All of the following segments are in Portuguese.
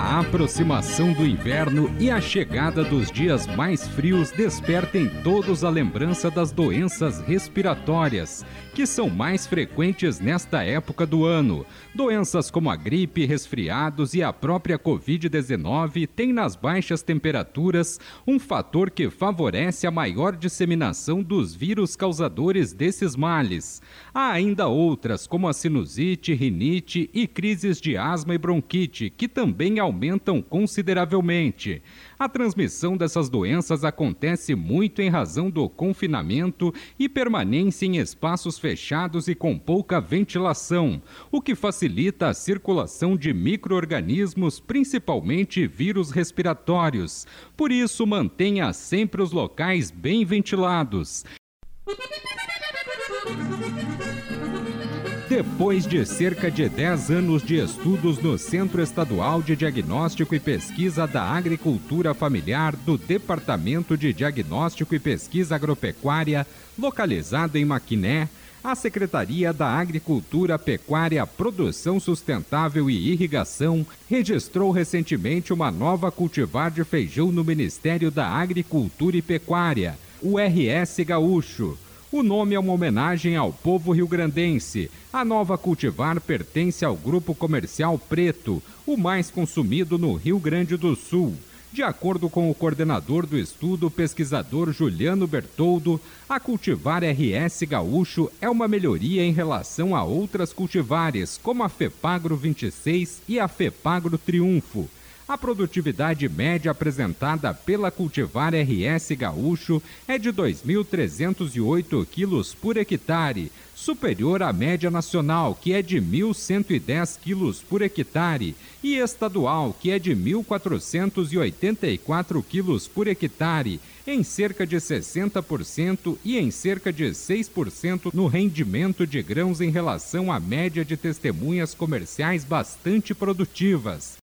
A aproximação do inverno e a chegada dos dias mais frios despertem todos a lembrança das doenças respiratórias, que são mais frequentes nesta época do ano. Doenças como a gripe, resfriados e a própria Covid-19 têm nas baixas temperaturas um fator que favorece a maior disseminação dos vírus causadores desses males. Há ainda outras, como a sinusite, rinite e crises de asma e bronquite, que também aumentam consideravelmente. A transmissão dessas doenças acontece muito em razão do confinamento e permanência em espaços fechados e com pouca ventilação, o que facilita a circulação de microorganismos, principalmente vírus respiratórios. Por isso, mantenha sempre os locais bem ventilados. Depois de cerca de 10 anos de estudos no Centro Estadual de Diagnóstico e Pesquisa da Agricultura Familiar do Departamento de Diagnóstico e Pesquisa Agropecuária, localizado em Maquiné, a Secretaria da Agricultura, Pecuária, Produção Sustentável e Irrigação registrou recentemente uma nova cultivar de feijão no Ministério da Agricultura e Pecuária, o RS Gaúcho. O nome é uma homenagem ao povo rio-grandense. A nova cultivar pertence ao grupo comercial Preto, o mais consumido no Rio Grande do Sul. De acordo com o coordenador do estudo, pesquisador Juliano Bertoldo, a cultivar RS Gaúcho é uma melhoria em relação a outras cultivares, como a Fepagro 26 e a Fepagro Triunfo. A produtividade média apresentada pela cultivar RS Gaúcho é de 2.308 quilos por hectare, superior à média nacional, que é de 1.110 quilos por hectare, e estadual, que é de 1.484 quilos por hectare, em cerca de 60% e em cerca de 6% no rendimento de grãos em relação à média de testemunhas comerciais bastante produtivas.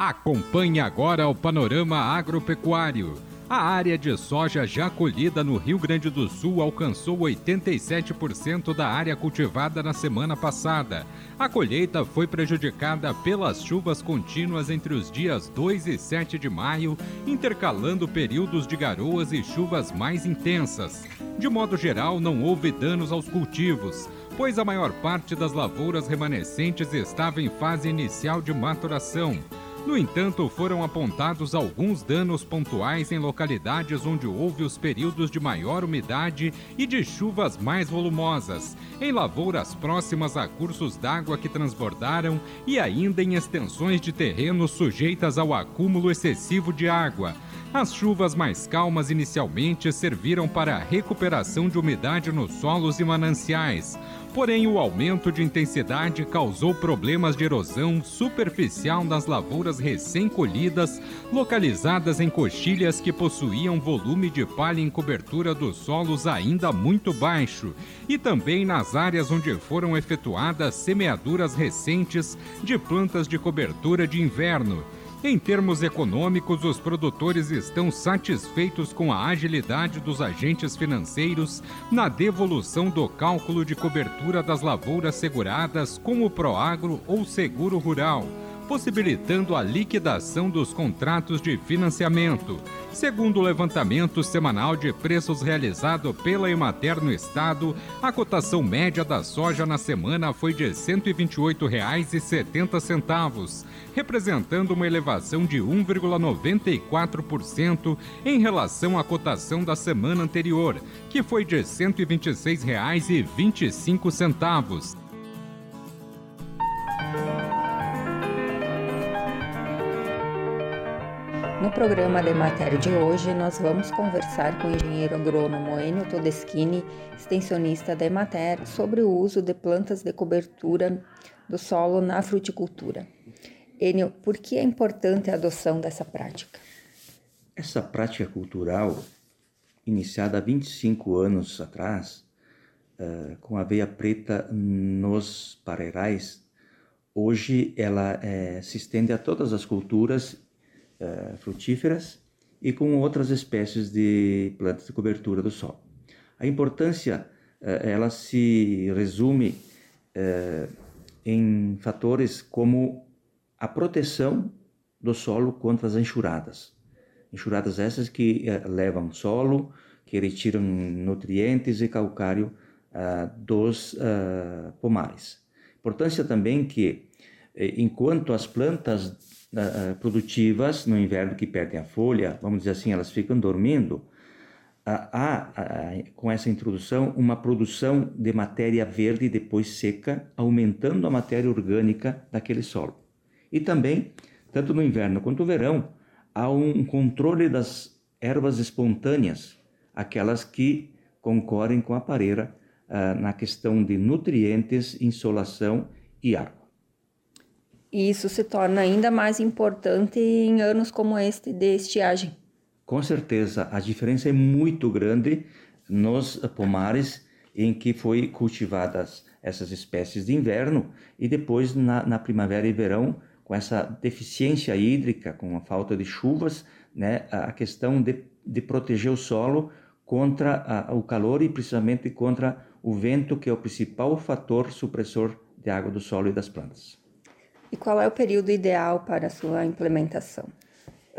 Acompanhe agora o panorama agropecuário. A área de soja já colhida no Rio Grande do Sul alcançou 87% da área cultivada na semana passada. A colheita foi prejudicada pelas chuvas contínuas entre os dias 2 e 7 de maio, intercalando períodos de garoas e chuvas mais intensas. De modo geral, não houve danos aos cultivos, pois a maior parte das lavouras remanescentes estava em fase inicial de maturação. No entanto, foram apontados alguns danos pontuais em localidades onde houve os períodos de maior umidade e de chuvas mais volumosas, em lavouras próximas a cursos d'água que transbordaram e ainda em extensões de terreno sujeitas ao acúmulo excessivo de água. As chuvas mais calmas inicialmente serviram para a recuperação de umidade nos solos e mananciais, porém o aumento de intensidade causou problemas de erosão superficial nas lavouras recém-colhidas, localizadas em coxilhas que possuíam volume de palha em cobertura dos solos ainda muito baixo, e também nas áreas onde foram efetuadas semeaduras recentes de plantas de cobertura de inverno em termos econômicos, os produtores estão satisfeitos com a agilidade dos agentes financeiros na devolução do cálculo de cobertura das lavouras seguradas com o Proagro ou Seguro Rural possibilitando a liquidação dos contratos de financiamento. Segundo o levantamento semanal de preços realizado pela Emater no estado, a cotação média da soja na semana foi de R$ 128,70, representando uma elevação de 1,94% em relação à cotação da semana anterior, que foi de R$ 126,25. No programa de matéria de hoje, nós vamos conversar com o engenheiro agrônomo Enio Todeschini, extensionista da Emater, sobre o uso de plantas de cobertura do solo na fruticultura. Enio, por que é importante a adoção dessa prática? Essa prática cultural iniciada há 25 anos atrás, uh, com aveia preta nos pareirais, hoje ela uh, se estende a todas as culturas uh, frutíferas e com outras espécies de plantas de cobertura do solo. A importância ela se resume em fatores como a proteção do solo contra as enxurradas. Enxurradas essas que levam solo, que retiram nutrientes e calcário ah, dos ah, pomares. Importância também que, enquanto as plantas ah, produtivas no inverno que perdem a folha, vamos dizer assim, elas ficam dormindo, há, com essa introdução uma produção de matéria verde depois seca, aumentando a matéria orgânica daquele solo. E também, tanto no inverno quanto no verão, há um controle das ervas espontâneas, aquelas que concorrem com a pareira uh, na questão de nutrientes, insolação e água. E isso se torna ainda mais importante em anos como este de estiagem. Com certeza, a diferença é muito grande nos pomares em que foi cultivadas essas espécies de inverno e depois na, na primavera e verão com essa deficiência hídrica, com a falta de chuvas, né, a questão de, de proteger o solo contra a, o calor e precisamente contra o vento, que é o principal fator supressor de água do solo e das plantas. E qual é o período ideal para a sua implementação?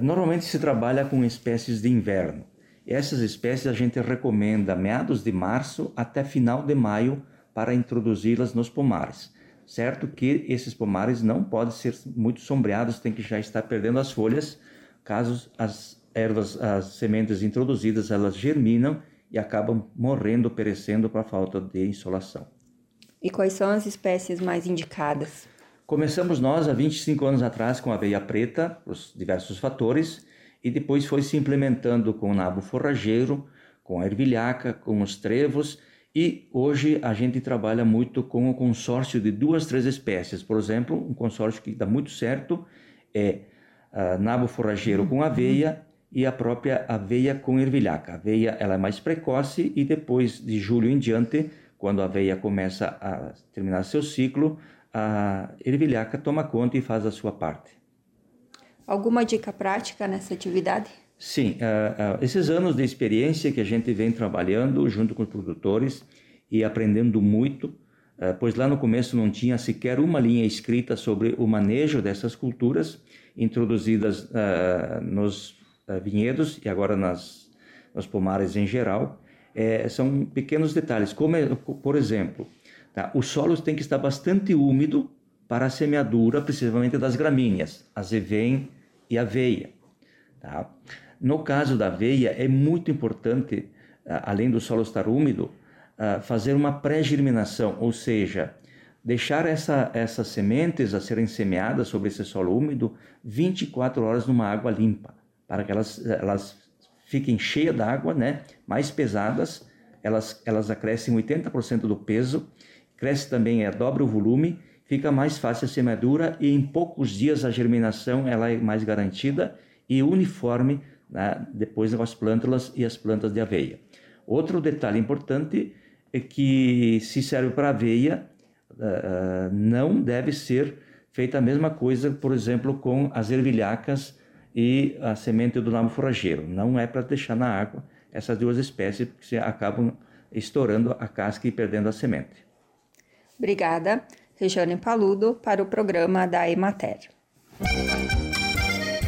Normalmente se trabalha com espécies de inverno. Essas espécies a gente recomenda meados de março até final de maio para introduzi-las nos pomares certo que esses pomares não podem ser muito sombreados, tem que já estar perdendo as folhas, caso as ervas, as sementes introduzidas, elas germinam e acabam morrendo, perecendo para falta de insolação. E quais são as espécies mais indicadas? Começamos nós há 25 anos atrás com a aveia preta, os diversos fatores, e depois foi se implementando com o nabo forrageiro, com a ervilhaca, com os trevos e hoje a gente trabalha muito com o consórcio de duas, três espécies. Por exemplo, um consórcio que dá muito certo é uh, nabo forrageiro com aveia e a própria aveia com ervilhaca. A aveia ela é mais precoce e depois de julho em diante, quando a aveia começa a terminar seu ciclo, a ervilhaca toma conta e faz a sua parte. Alguma dica prática nessa atividade? Sim, uh, uh, esses anos de experiência que a gente vem trabalhando junto com os produtores e aprendendo muito, uh, pois lá no começo não tinha sequer uma linha escrita sobre o manejo dessas culturas introduzidas nos vinhedos e agora nas, nos pomares em geral. São pequenos detalhes, como, é, por exemplo, tá, o solo tem que estar bastante úmido para a semeadura, principalmente das gramíneas, azevém e aveia. Tá? No caso da aveia, é muito importante, além do solo estar úmido, fazer uma pré-germinação, ou seja, deixar essa, essas sementes a serem semeadas sobre esse solo úmido 24 horas numa água limpa, para que elas, elas fiquem cheias d'água, né? mais pesadas, elas, elas acrescem 80% do peso, cresce também, é, dobra o volume, fica mais fácil a semeadura e em poucos dias a germinação ela é mais garantida e uniforme né, depois as plântulas e as plantas de aveia. Outro detalhe importante é que se serve para aveia, uh, não deve ser feita a mesma coisa, por exemplo, com as ervilhacas e a semente do nabo forrageiro. Não é para deixar na água essas duas espécies, porque acabam estourando a casca e perdendo a semente. Obrigada, Regiane Paludo, para o programa da Emater.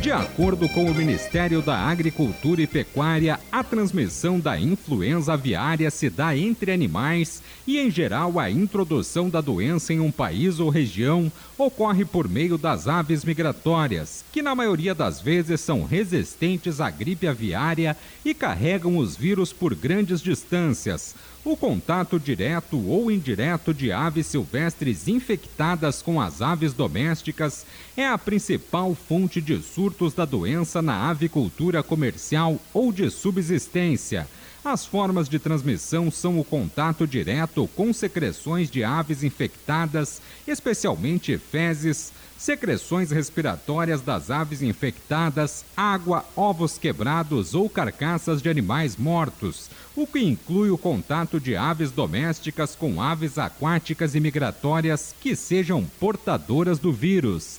De acordo com o Ministério da Agricultura e Pecuária, a transmissão da influenza aviária se dá entre animais e, em geral, a introdução da doença em um país ou região ocorre por meio das aves migratórias, que na maioria das vezes são resistentes à gripe aviária e carregam os vírus por grandes distâncias. O contato direto ou indireto de aves silvestres infectadas com as aves domésticas é a principal fonte de surtos da doença na avicultura comercial ou de subsistência. As formas de transmissão são o contato direto com secreções de aves infectadas, especialmente fezes, secreções respiratórias das aves infectadas, água, ovos quebrados ou carcaças de animais mortos, o que inclui o contato de aves domésticas com aves aquáticas e migratórias que sejam portadoras do vírus.